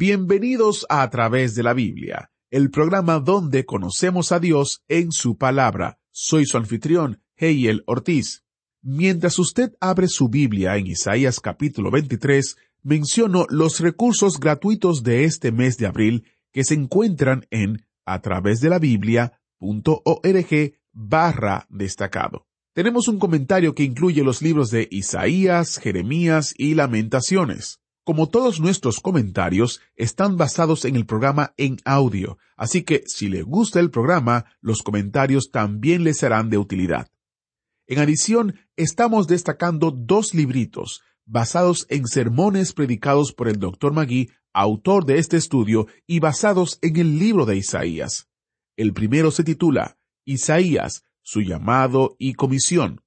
Bienvenidos a A través de la Biblia, el programa donde conocemos a Dios en su palabra. Soy su anfitrión, Heiel Ortiz. Mientras usted abre su Biblia en Isaías capítulo 23, menciono los recursos gratuitos de este mes de abril que se encuentran en a través de la Biblia.org barra destacado. Tenemos un comentario que incluye los libros de Isaías, Jeremías y Lamentaciones. Como todos nuestros comentarios, están basados en el programa en audio, así que si le gusta el programa, los comentarios también le serán de utilidad. En adición, estamos destacando dos libritos basados en sermones predicados por el Dr. Magui, autor de este estudio, y basados en el libro de Isaías. El primero se titula Isaías, su llamado y comisión.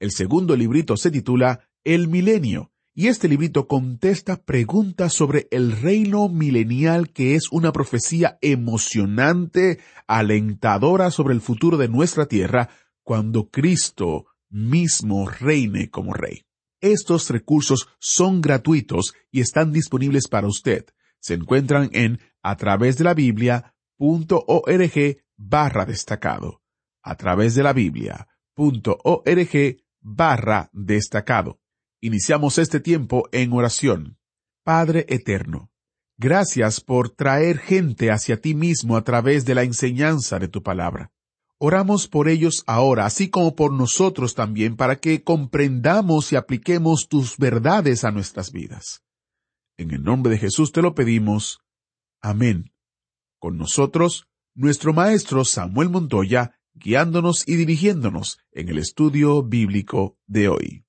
El segundo librito se titula El milenio, y este librito contesta preguntas sobre el reino milenial que es una profecía emocionante, alentadora sobre el futuro de nuestra tierra cuando Cristo mismo reine como rey. Estos recursos son gratuitos y están disponibles para usted. Se encuentran en a través de la Biblia.org barra destacado. A través de la Biblia.org barra destacado. Iniciamos este tiempo en oración. Padre Eterno, gracias por traer gente hacia ti mismo a través de la enseñanza de tu palabra. Oramos por ellos ahora, así como por nosotros también, para que comprendamos y apliquemos tus verdades a nuestras vidas. En el nombre de Jesús te lo pedimos. Amén. Con nosotros, nuestro maestro Samuel Montoya, guiándonos y dirigiéndonos en el estudio bíblico de hoy.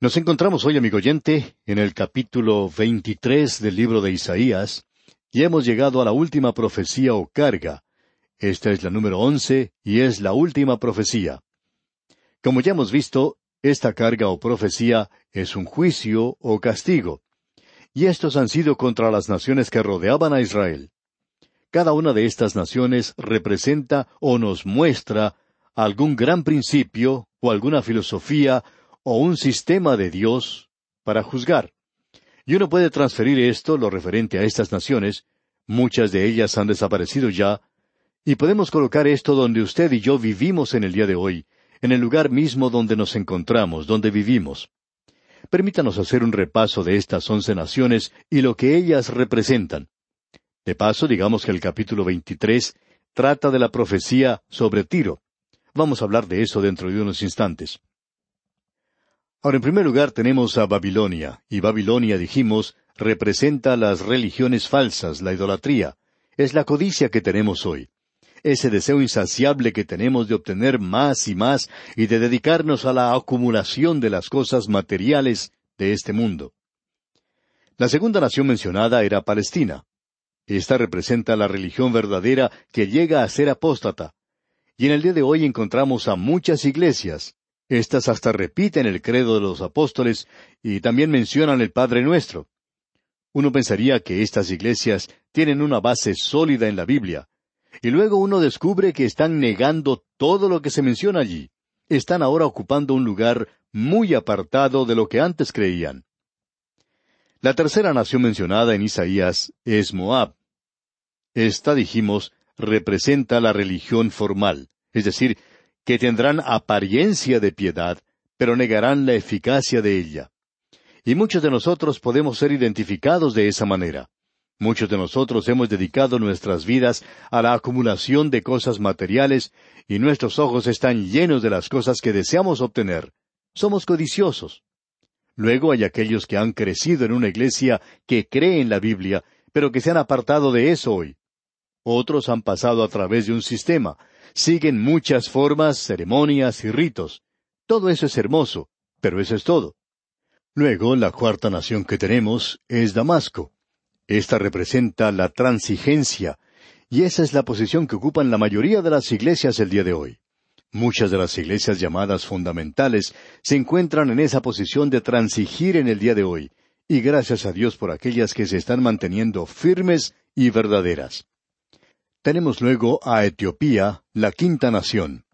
Nos encontramos hoy, amigo oyente, en el capítulo 23 del libro de Isaías, y hemos llegado a la última profecía o carga. Esta es la número once y es la última profecía. Como ya hemos visto, esta carga o profecía es un juicio o castigo, y estos han sido contra las naciones que rodeaban a Israel. Cada una de estas naciones representa o nos muestra algún gran principio o alguna filosofía o un sistema de Dios para juzgar. Y uno puede transferir esto, lo referente a estas naciones, muchas de ellas han desaparecido ya, y podemos colocar esto donde usted y yo vivimos en el día de hoy, en el lugar mismo donde nos encontramos, donde vivimos. Permítanos hacer un repaso de estas once naciones y lo que ellas representan. De paso, digamos que el capítulo 23 trata de la profecía sobre Tiro. Vamos a hablar de eso dentro de unos instantes. Ahora, en primer lugar tenemos a Babilonia, y Babilonia, dijimos, representa las religiones falsas, la idolatría. Es la codicia que tenemos hoy. Ese deseo insaciable que tenemos de obtener más y más y de dedicarnos a la acumulación de las cosas materiales de este mundo. La segunda nación mencionada era Palestina. Esta representa la religión verdadera que llega a ser apóstata. Y en el día de hoy encontramos a muchas iglesias, estas hasta repiten el credo de los apóstoles y también mencionan el Padre Nuestro. Uno pensaría que estas iglesias tienen una base sólida en la Biblia, y luego uno descubre que están negando todo lo que se menciona allí. Están ahora ocupando un lugar muy apartado de lo que antes creían. La tercera nación mencionada en Isaías es Moab. Esta, dijimos, representa la religión formal, es decir, que tendrán apariencia de piedad, pero negarán la eficacia de ella. Y muchos de nosotros podemos ser identificados de esa manera. Muchos de nosotros hemos dedicado nuestras vidas a la acumulación de cosas materiales y nuestros ojos están llenos de las cosas que deseamos obtener. Somos codiciosos. Luego hay aquellos que han crecido en una iglesia que cree en la Biblia, pero que se han apartado de eso hoy. Otros han pasado a través de un sistema, siguen muchas formas, ceremonias y ritos. Todo eso es hermoso, pero eso es todo. Luego, la cuarta nación que tenemos es Damasco. Esta representa la transigencia, y esa es la posición que ocupan la mayoría de las iglesias el día de hoy. Muchas de las iglesias llamadas fundamentales se encuentran en esa posición de transigir en el día de hoy, y gracias a Dios por aquellas que se están manteniendo firmes y verdaderas. Tenemos luego a Etiopía, la quinta nación.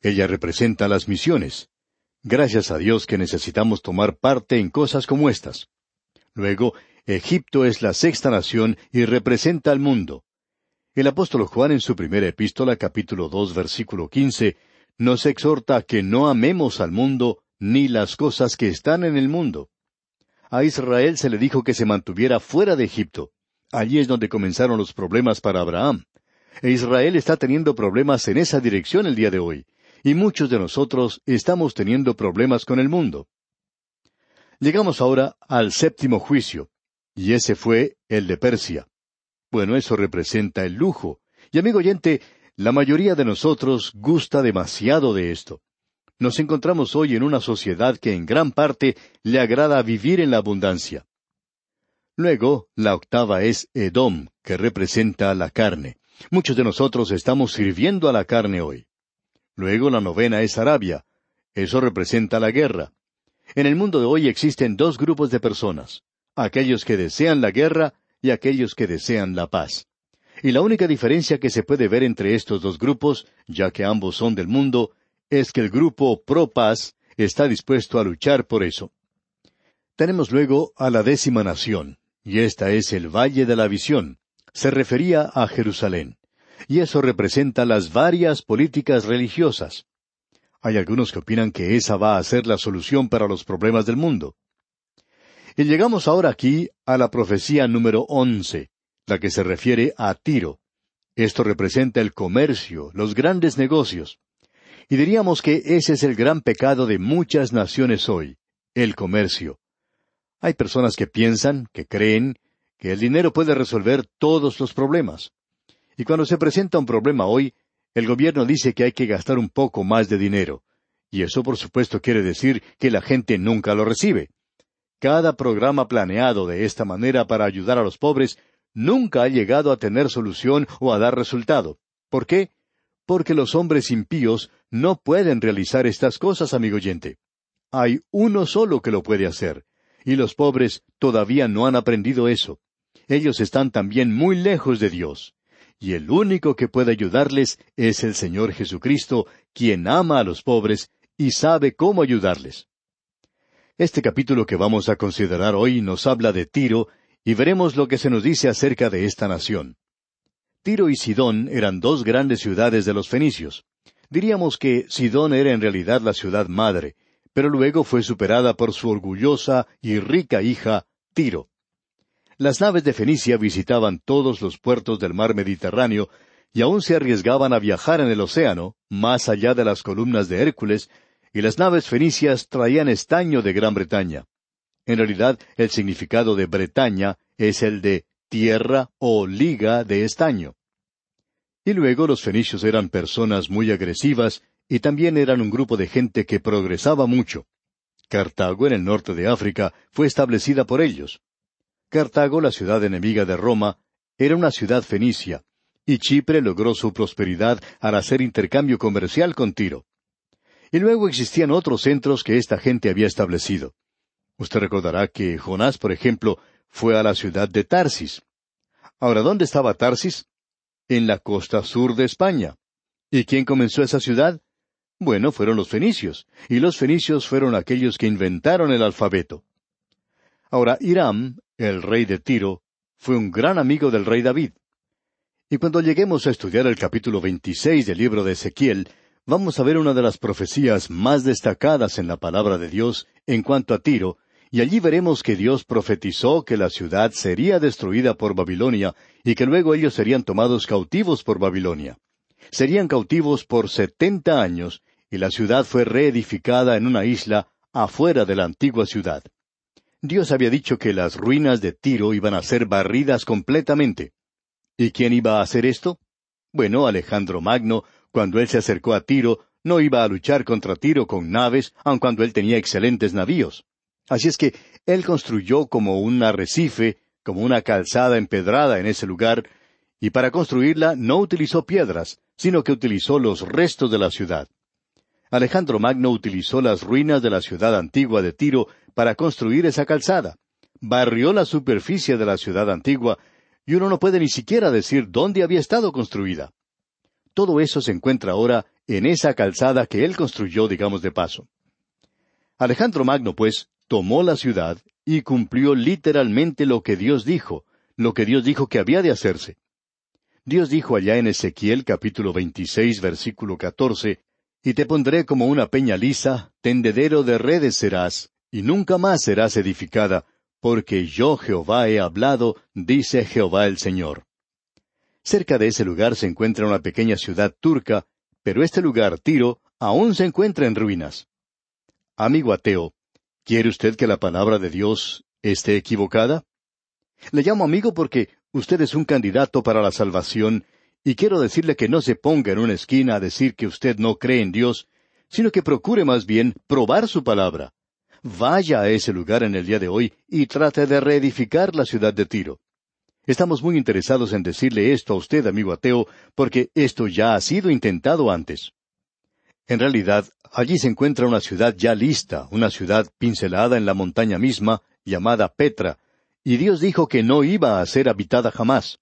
Ella representa las misiones. Gracias a Dios que necesitamos tomar parte en cosas como estas. Luego, Egipto es la sexta nación y representa al mundo. El apóstol Juan en su primera epístola capítulo dos versículo quince nos exhorta que no amemos al mundo ni las cosas que están en el mundo. A Israel se le dijo que se mantuviera fuera de Egipto. Allí es donde comenzaron los problemas para Abraham. E Israel está teniendo problemas en esa dirección el día de hoy, y muchos de nosotros estamos teniendo problemas con el mundo. Llegamos ahora al séptimo juicio, y ese fue el de Persia. Bueno, eso representa el lujo. Y amigo oyente, la mayoría de nosotros gusta demasiado de esto. Nos encontramos hoy en una sociedad que en gran parte le agrada vivir en la abundancia. Luego, la octava es Edom, que representa la carne. Muchos de nosotros estamos sirviendo a la carne hoy. Luego, la novena es Arabia. Eso representa la guerra. En el mundo de hoy existen dos grupos de personas, aquellos que desean la guerra y aquellos que desean la paz. Y la única diferencia que se puede ver entre estos dos grupos, ya que ambos son del mundo, es que el grupo pro paz está dispuesto a luchar por eso. Tenemos luego a la décima nación, y esta es el Valle de la Visión. Se refería a Jerusalén. Y eso representa las varias políticas religiosas. Hay algunos que opinan que esa va a ser la solución para los problemas del mundo. Y llegamos ahora aquí a la profecía número once, la que se refiere a Tiro. Esto representa el comercio, los grandes negocios. Y diríamos que ese es el gran pecado de muchas naciones hoy, el comercio. Hay personas que piensan, que creen, que el dinero puede resolver todos los problemas. Y cuando se presenta un problema hoy, el gobierno dice que hay que gastar un poco más de dinero. Y eso por supuesto quiere decir que la gente nunca lo recibe. Cada programa planeado de esta manera para ayudar a los pobres nunca ha llegado a tener solución o a dar resultado. ¿Por qué? Porque los hombres impíos no pueden realizar estas cosas, amigo oyente. Hay uno solo que lo puede hacer, y los pobres todavía no han aprendido eso. Ellos están también muy lejos de Dios. Y el único que puede ayudarles es el Señor Jesucristo, quien ama a los pobres y sabe cómo ayudarles. Este capítulo que vamos a considerar hoy nos habla de Tiro y veremos lo que se nos dice acerca de esta nación. Tiro y Sidón eran dos grandes ciudades de los fenicios. Diríamos que Sidón era en realidad la ciudad madre, pero luego fue superada por su orgullosa y rica hija, Tiro. Las naves de Fenicia visitaban todos los puertos del mar Mediterráneo y aún se arriesgaban a viajar en el océano, más allá de las columnas de Hércules, y las naves fenicias traían estaño de Gran Bretaña. En realidad, el significado de Bretaña es el de tierra o liga de estaño. Y luego los fenicios eran personas muy agresivas y también eran un grupo de gente que progresaba mucho. Cartago, en el norte de África, fue establecida por ellos. Cartago, la ciudad enemiga de Roma, era una ciudad fenicia, y Chipre logró su prosperidad al hacer intercambio comercial con Tiro. Y luego existían otros centros que esta gente había establecido. Usted recordará que Jonás, por ejemplo, fue a la ciudad de Tarsis. Ahora, ¿dónde estaba Tarsis? En la costa sur de España. ¿Y quién comenzó esa ciudad? Bueno, fueron los fenicios, y los fenicios fueron aquellos que inventaron el alfabeto. Ahora, Hiram, el rey de Tiro, fue un gran amigo del rey David. Y cuando lleguemos a estudiar el capítulo 26 del libro de Ezequiel, vamos a ver una de las profecías más destacadas en la palabra de Dios en cuanto a Tiro, y allí veremos que Dios profetizó que la ciudad sería destruida por Babilonia y que luego ellos serían tomados cautivos por Babilonia. Serían cautivos por setenta años y la ciudad fue reedificada en una isla afuera de la antigua ciudad. Dios había dicho que las ruinas de Tiro iban a ser barridas completamente. ¿Y quién iba a hacer esto? Bueno, Alejandro Magno cuando él se acercó a Tiro, no iba a luchar contra Tiro con naves, aun cuando él tenía excelentes navíos. Así es que él construyó como un arrecife, como una calzada empedrada en ese lugar, y para construirla no utilizó piedras, sino que utilizó los restos de la ciudad. Alejandro Magno utilizó las ruinas de la ciudad antigua de Tiro para construir esa calzada. Barrió la superficie de la ciudad antigua, y uno no puede ni siquiera decir dónde había estado construida. Todo eso se encuentra ahora en esa calzada que él construyó, digamos de paso. Alejandro Magno, pues, tomó la ciudad y cumplió literalmente lo que Dios dijo, lo que Dios dijo que había de hacerse. Dios dijo allá en Ezequiel capítulo 26 versículo 14, Y te pondré como una peña lisa, tendedero de redes serás, y nunca más serás edificada, porque yo Jehová he hablado, dice Jehová el Señor. Cerca de ese lugar se encuentra una pequeña ciudad turca, pero este lugar, Tiro, aún se encuentra en ruinas. Amigo ateo, ¿quiere usted que la palabra de Dios esté equivocada? Le llamo amigo porque usted es un candidato para la salvación, y quiero decirle que no se ponga en una esquina a decir que usted no cree en Dios, sino que procure más bien probar su palabra. Vaya a ese lugar en el día de hoy y trate de reedificar la ciudad de Tiro. Estamos muy interesados en decirle esto a usted, amigo ateo, porque esto ya ha sido intentado antes. En realidad, allí se encuentra una ciudad ya lista, una ciudad pincelada en la montaña misma, llamada Petra, y Dios dijo que no iba a ser habitada jamás.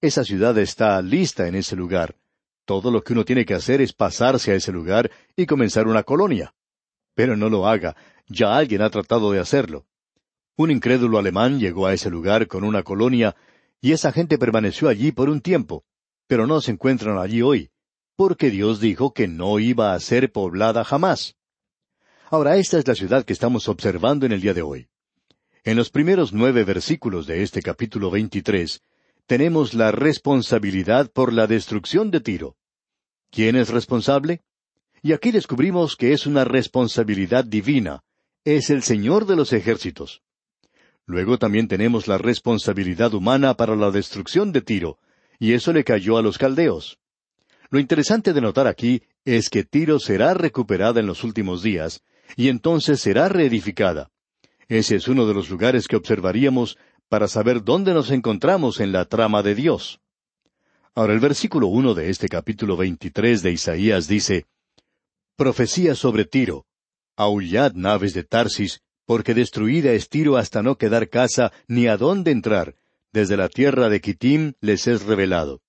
Esa ciudad está lista en ese lugar. Todo lo que uno tiene que hacer es pasarse a ese lugar y comenzar una colonia. Pero no lo haga, ya alguien ha tratado de hacerlo. Un incrédulo alemán llegó a ese lugar con una colonia, y esa gente permaneció allí por un tiempo, pero no se encuentran allí hoy, porque Dios dijo que no iba a ser poblada jamás. Ahora esta es la ciudad que estamos observando en el día de hoy. En los primeros nueve versículos de este capítulo veintitrés tenemos la responsabilidad por la destrucción de Tiro. ¿Quién es responsable? Y aquí descubrimos que es una responsabilidad divina, es el Señor de los ejércitos. Luego también tenemos la responsabilidad humana para la destrucción de Tiro, y eso le cayó a los caldeos. Lo interesante de notar aquí es que Tiro será recuperada en los últimos días, y entonces será reedificada. Ese es uno de los lugares que observaríamos para saber dónde nos encontramos en la trama de Dios. Ahora el versículo uno de este capítulo veintitrés de Isaías dice Profecía sobre Tiro. Aullad naves de Tarsis, porque destruida es Tiro hasta no quedar casa ni a dónde entrar. Desde la tierra de Kitim les es revelado.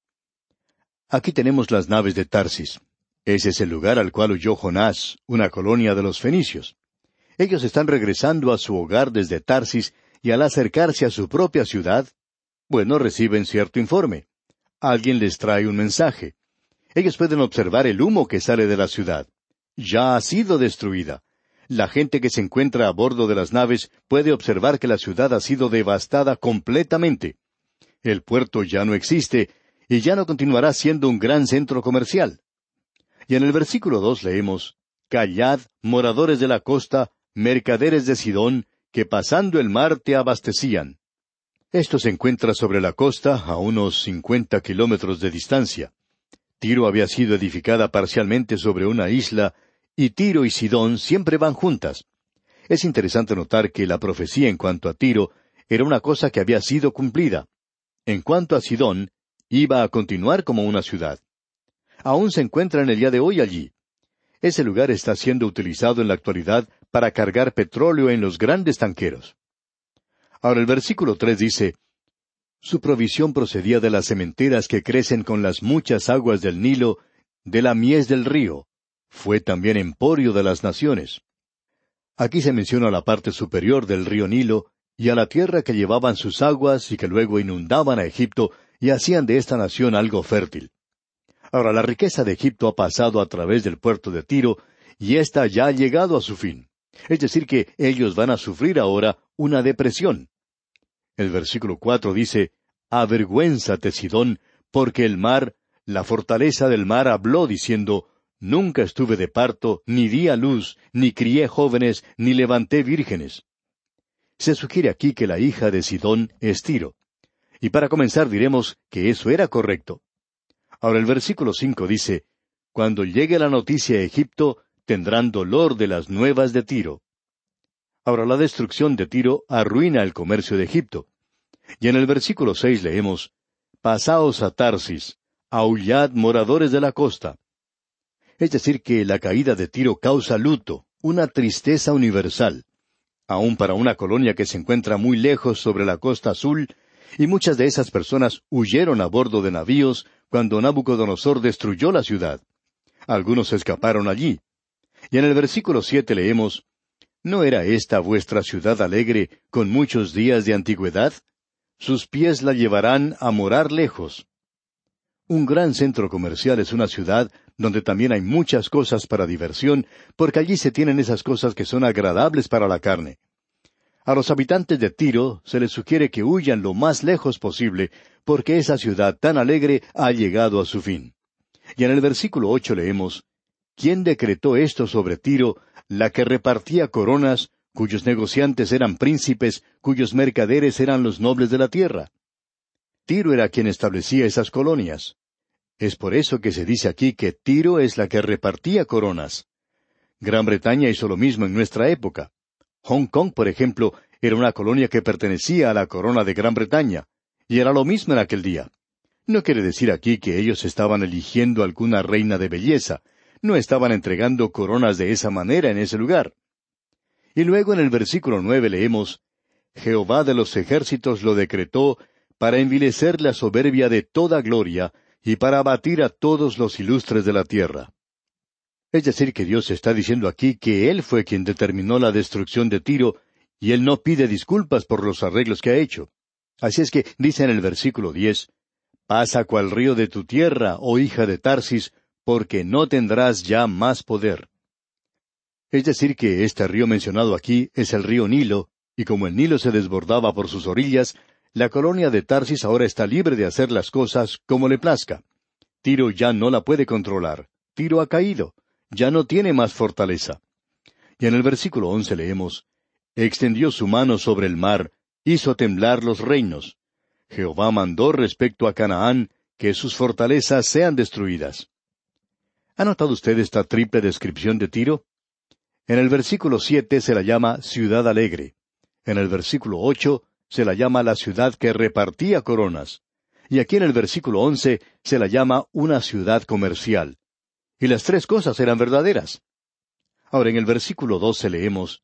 Aquí tenemos las naves de Tarsis. Ese es el lugar al cual huyó Jonás, una colonia de los fenicios. Ellos están regresando a su hogar desde Tarsis y al acercarse a su propia ciudad, bueno, reciben cierto informe. Alguien les trae un mensaje. Ellos pueden observar el humo que sale de la ciudad. Ya ha sido destruida. La gente que se encuentra a bordo de las naves puede observar que la ciudad ha sido devastada completamente. El puerto ya no existe y ya no continuará siendo un gran centro comercial. Y en el versículo dos leemos, Callad, moradores de la costa, mercaderes de Sidón, que pasando el mar te abastecían. Esto se encuentra sobre la costa a unos cincuenta kilómetros de distancia. Tiro había sido edificada parcialmente sobre una isla, y Tiro y Sidón siempre van juntas. Es interesante notar que la profecía en cuanto a Tiro era una cosa que había sido cumplida. En cuanto a Sidón, iba a continuar como una ciudad. Aún se encuentra en el día de hoy allí. Ese lugar está siendo utilizado en la actualidad para cargar petróleo en los grandes tanqueros. Ahora el versículo tres dice, Su provisión procedía de las cementeras que crecen con las muchas aguas del Nilo, de la mies del río. Fue también emporio de las naciones. Aquí se menciona la parte superior del río Nilo y a la tierra que llevaban sus aguas y que luego inundaban a Egipto y hacían de esta nación algo fértil. Ahora la riqueza de Egipto ha pasado a través del puerto de Tiro y ésta ya ha llegado a su fin. Es decir, que ellos van a sufrir ahora una depresión. El versículo cuatro dice, Avergüénzate, Sidón, porque el mar, la fortaleza del mar habló diciendo, Nunca estuve de parto, ni di a luz, ni crié jóvenes, ni levanté vírgenes. Se sugiere aquí que la hija de Sidón es Tiro. Y para comenzar diremos que eso era correcto. Ahora el versículo cinco dice, Cuando llegue la noticia a Egipto, tendrán dolor de las nuevas de Tiro. Ahora la destrucción de Tiro arruina el comercio de Egipto. Y en el versículo seis leemos, Pasaos a Tarsis, aullad moradores de la costa. Es decir, que la caída de Tiro causa luto, una tristeza universal. Aun para una colonia que se encuentra muy lejos sobre la costa azul, y muchas de esas personas huyeron a bordo de navíos cuando Nabucodonosor destruyó la ciudad. Algunos escaparon allí. Y en el versículo siete leemos, ¿No era esta vuestra ciudad alegre con muchos días de antigüedad? Sus pies la llevarán a morar lejos. Un gran centro comercial es una ciudad donde también hay muchas cosas para diversión, porque allí se tienen esas cosas que son agradables para la carne. A los habitantes de Tiro se les sugiere que huyan lo más lejos posible, porque esa ciudad tan alegre ha llegado a su fin. Y en el versículo ocho leemos, ¿Quién decretó esto sobre Tiro, la que repartía coronas, cuyos negociantes eran príncipes, cuyos mercaderes eran los nobles de la tierra? Tiro era quien establecía esas colonias. Es por eso que se dice aquí que Tiro es la que repartía coronas. Gran Bretaña hizo lo mismo en nuestra época. Hong Kong, por ejemplo, era una colonia que pertenecía a la corona de Gran Bretaña, y era lo mismo en aquel día. No quiere decir aquí que ellos estaban eligiendo alguna reina de belleza, no estaban entregando coronas de esa manera en ese lugar. Y luego en el versículo nueve leemos Jehová de los ejércitos lo decretó para envilecer la soberbia de toda gloria y para abatir a todos los ilustres de la tierra. Es decir, que Dios está diciendo aquí que Él fue quien determinó la destrucción de Tiro, y Él no pide disculpas por los arreglos que ha hecho. Así es que dice en el versículo diez, Pasa cual río de tu tierra, oh hija de Tarsis, porque no tendrás ya más poder. Es decir, que este río mencionado aquí es el río Nilo, y como el Nilo se desbordaba por sus orillas, la colonia de Tarsis ahora está libre de hacer las cosas como le plazca. Tiro ya no la puede controlar. Tiro ha caído ya no tiene más fortaleza. Y en el versículo once leemos, Extendió su mano sobre el mar, hizo temblar los reinos. Jehová mandó respecto a Canaán que sus fortalezas sean destruidas. ¿Ha notado usted esta triple descripción de Tiro? En el versículo siete se la llama ciudad alegre. En el versículo ocho se la llama la ciudad que repartía coronas. Y aquí en el versículo once se la llama una ciudad comercial. Y las tres cosas eran verdaderas. Ahora en el versículo doce leemos,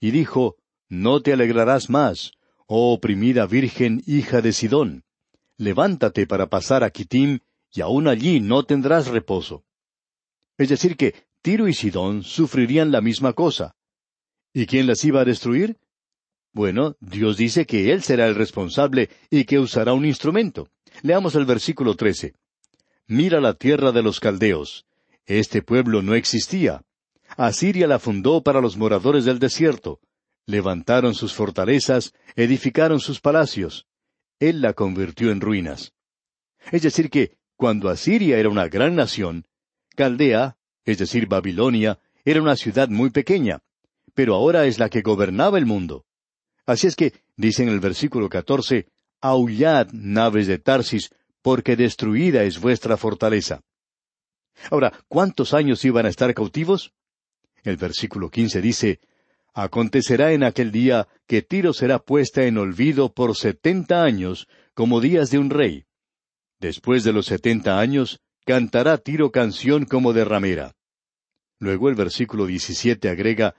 Y dijo, No te alegrarás más, oh oprimida virgen hija de Sidón. Levántate para pasar a Kitim, y aún allí no tendrás reposo. Es decir, que Tiro y Sidón sufrirían la misma cosa. ¿Y quién las iba a destruir? Bueno, Dios dice que Él será el responsable y que usará un instrumento. Leamos el versículo trece. Mira la tierra de los caldeos, este pueblo no existía. Asiria la fundó para los moradores del desierto. Levantaron sus fortalezas, edificaron sus palacios. Él la convirtió en ruinas. Es decir, que cuando Asiria era una gran nación, Caldea, es decir, Babilonia, era una ciudad muy pequeña, pero ahora es la que gobernaba el mundo. Así es que, dice en el versículo catorce, Aullad, naves de Tarsis, porque destruida es vuestra fortaleza. Ahora, ¿cuántos años iban a estar cautivos? El versículo quince dice, Acontecerá en aquel día que Tiro será puesta en olvido por setenta años, como días de un rey. Después de los setenta años, cantará Tiro canción como de ramera. Luego el versículo diecisiete agrega,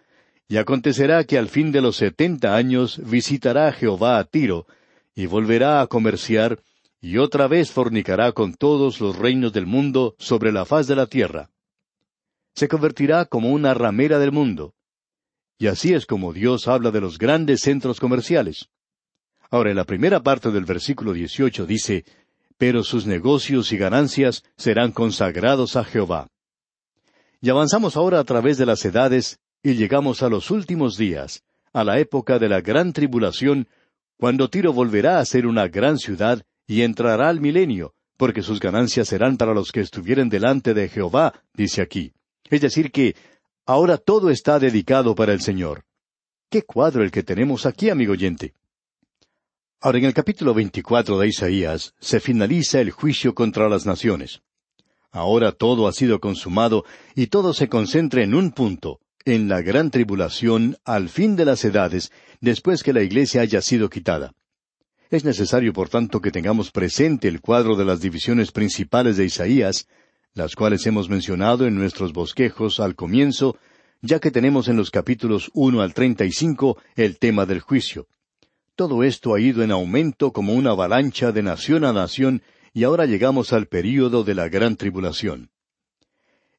Y acontecerá que al fin de los setenta años visitará Jehová a Tiro, y volverá a comerciar, y otra vez fornicará con todos los reinos del mundo sobre la faz de la tierra. Se convertirá como una ramera del mundo. Y así es como Dios habla de los grandes centros comerciales. Ahora, en la primera parte del versículo 18 dice, Pero sus negocios y ganancias serán consagrados a Jehová. Y avanzamos ahora a través de las edades y llegamos a los últimos días, a la época de la gran tribulación, cuando Tiro volverá a ser una gran ciudad y entrará al milenio, porque sus ganancias serán para los que estuvieren delante de Jehová, dice aquí. Es decir, que ahora todo está dedicado para el Señor. Qué cuadro el que tenemos aquí, amigo oyente. Ahora, en el capítulo veinticuatro de Isaías se finaliza el juicio contra las naciones. Ahora todo ha sido consumado y todo se concentra en un punto, en la gran tribulación al fin de las edades, después que la iglesia haya sido quitada. Es necesario, por tanto, que tengamos presente el cuadro de las divisiones principales de Isaías, las cuales hemos mencionado en nuestros bosquejos al comienzo, ya que tenemos en los capítulos uno al treinta y cinco el tema del juicio. Todo esto ha ido en aumento como una avalancha de nación a nación, y ahora llegamos al período de la gran tribulación.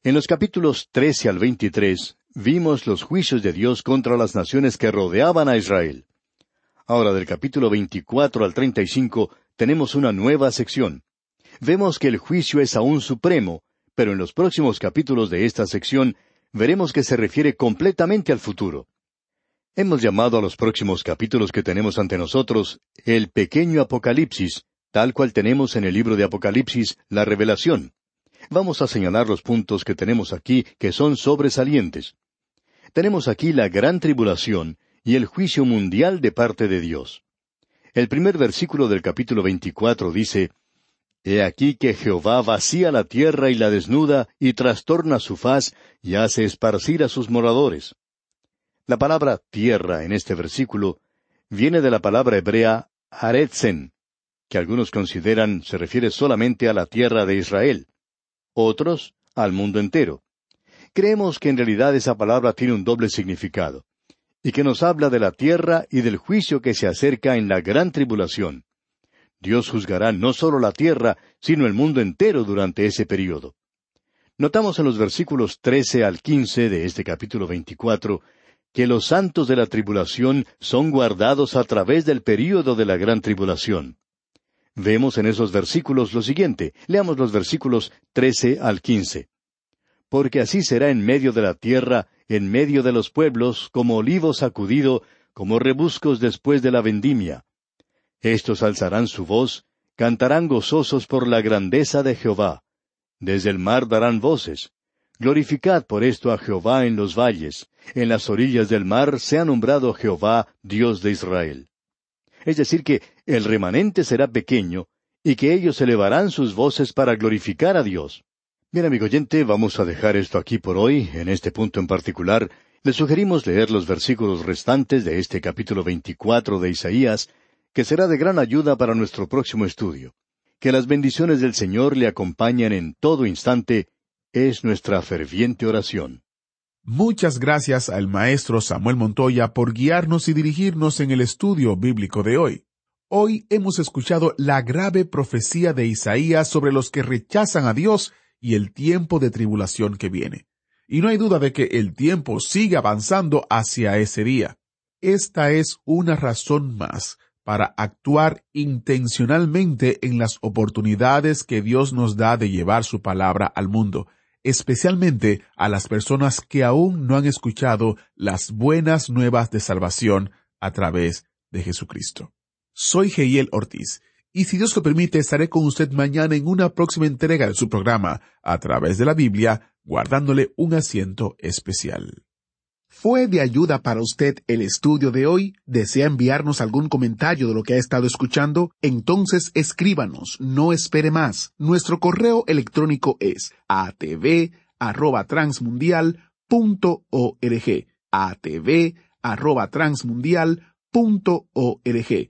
En los capítulos trece al veintitrés vimos los juicios de Dios contra las naciones que rodeaban a Israel. Ahora del capítulo veinticuatro al treinta y cinco tenemos una nueva sección. Vemos que el juicio es aún supremo, pero en los próximos capítulos de esta sección veremos que se refiere completamente al futuro. Hemos llamado a los próximos capítulos que tenemos ante nosotros el pequeño Apocalipsis, tal cual tenemos en el libro de Apocalipsis la revelación. Vamos a señalar los puntos que tenemos aquí que son sobresalientes. Tenemos aquí la gran tribulación, y el juicio mundial de parte de Dios. El primer versículo del capítulo veinticuatro dice, He aquí que Jehová vacía la tierra y la desnuda, y trastorna su faz, y hace esparcir a sus moradores. La palabra tierra en este versículo viene de la palabra hebrea Aretzen, que algunos consideran se refiere solamente a la tierra de Israel, otros al mundo entero. Creemos que en realidad esa palabra tiene un doble significado y que nos habla de la tierra y del juicio que se acerca en la gran tribulación. Dios juzgará no solo la tierra, sino el mundo entero durante ese período. Notamos en los versículos trece al quince de este capítulo veinticuatro que los santos de la tribulación son guardados a través del período de la gran tribulación. Vemos en esos versículos lo siguiente. Leamos los versículos trece al quince. Porque así será en medio de la tierra en medio de los pueblos, como olivo sacudido, como rebuscos después de la vendimia. Estos alzarán su voz, cantarán gozosos por la grandeza de Jehová. Desde el mar darán voces. Glorificad por esto a Jehová en los valles. En las orillas del mar se ha nombrado Jehová, Dios de Israel. Es decir, que el remanente será pequeño, y que ellos elevarán sus voces para glorificar a Dios. Bien, amigo oyente, vamos a dejar esto aquí por hoy, en este punto en particular. Le sugerimos leer los versículos restantes de este capítulo veinticuatro de Isaías, que será de gran ayuda para nuestro próximo estudio. Que las bendiciones del Señor le acompañen en todo instante, es nuestra ferviente oración. Muchas gracias al maestro Samuel Montoya por guiarnos y dirigirnos en el estudio bíblico de hoy. Hoy hemos escuchado la grave profecía de Isaías sobre los que rechazan a Dios y el tiempo de tribulación que viene. Y no hay duda de que el tiempo sigue avanzando hacia ese día. Esta es una razón más para actuar intencionalmente en las oportunidades que Dios nos da de llevar su palabra al mundo, especialmente a las personas que aún no han escuchado las buenas nuevas de salvación a través de Jesucristo. Soy Geiel Ortiz y si Dios lo permite, estaré con usted mañana en una próxima entrega de su programa, a través de la Biblia, guardándole un asiento especial. ¿Fue de ayuda para usted el estudio de hoy? ¿Desea enviarnos algún comentario de lo que ha estado escuchando? Entonces escríbanos, no espere más. Nuestro correo electrónico es atv@transmundial.org. atv@transmundial.org.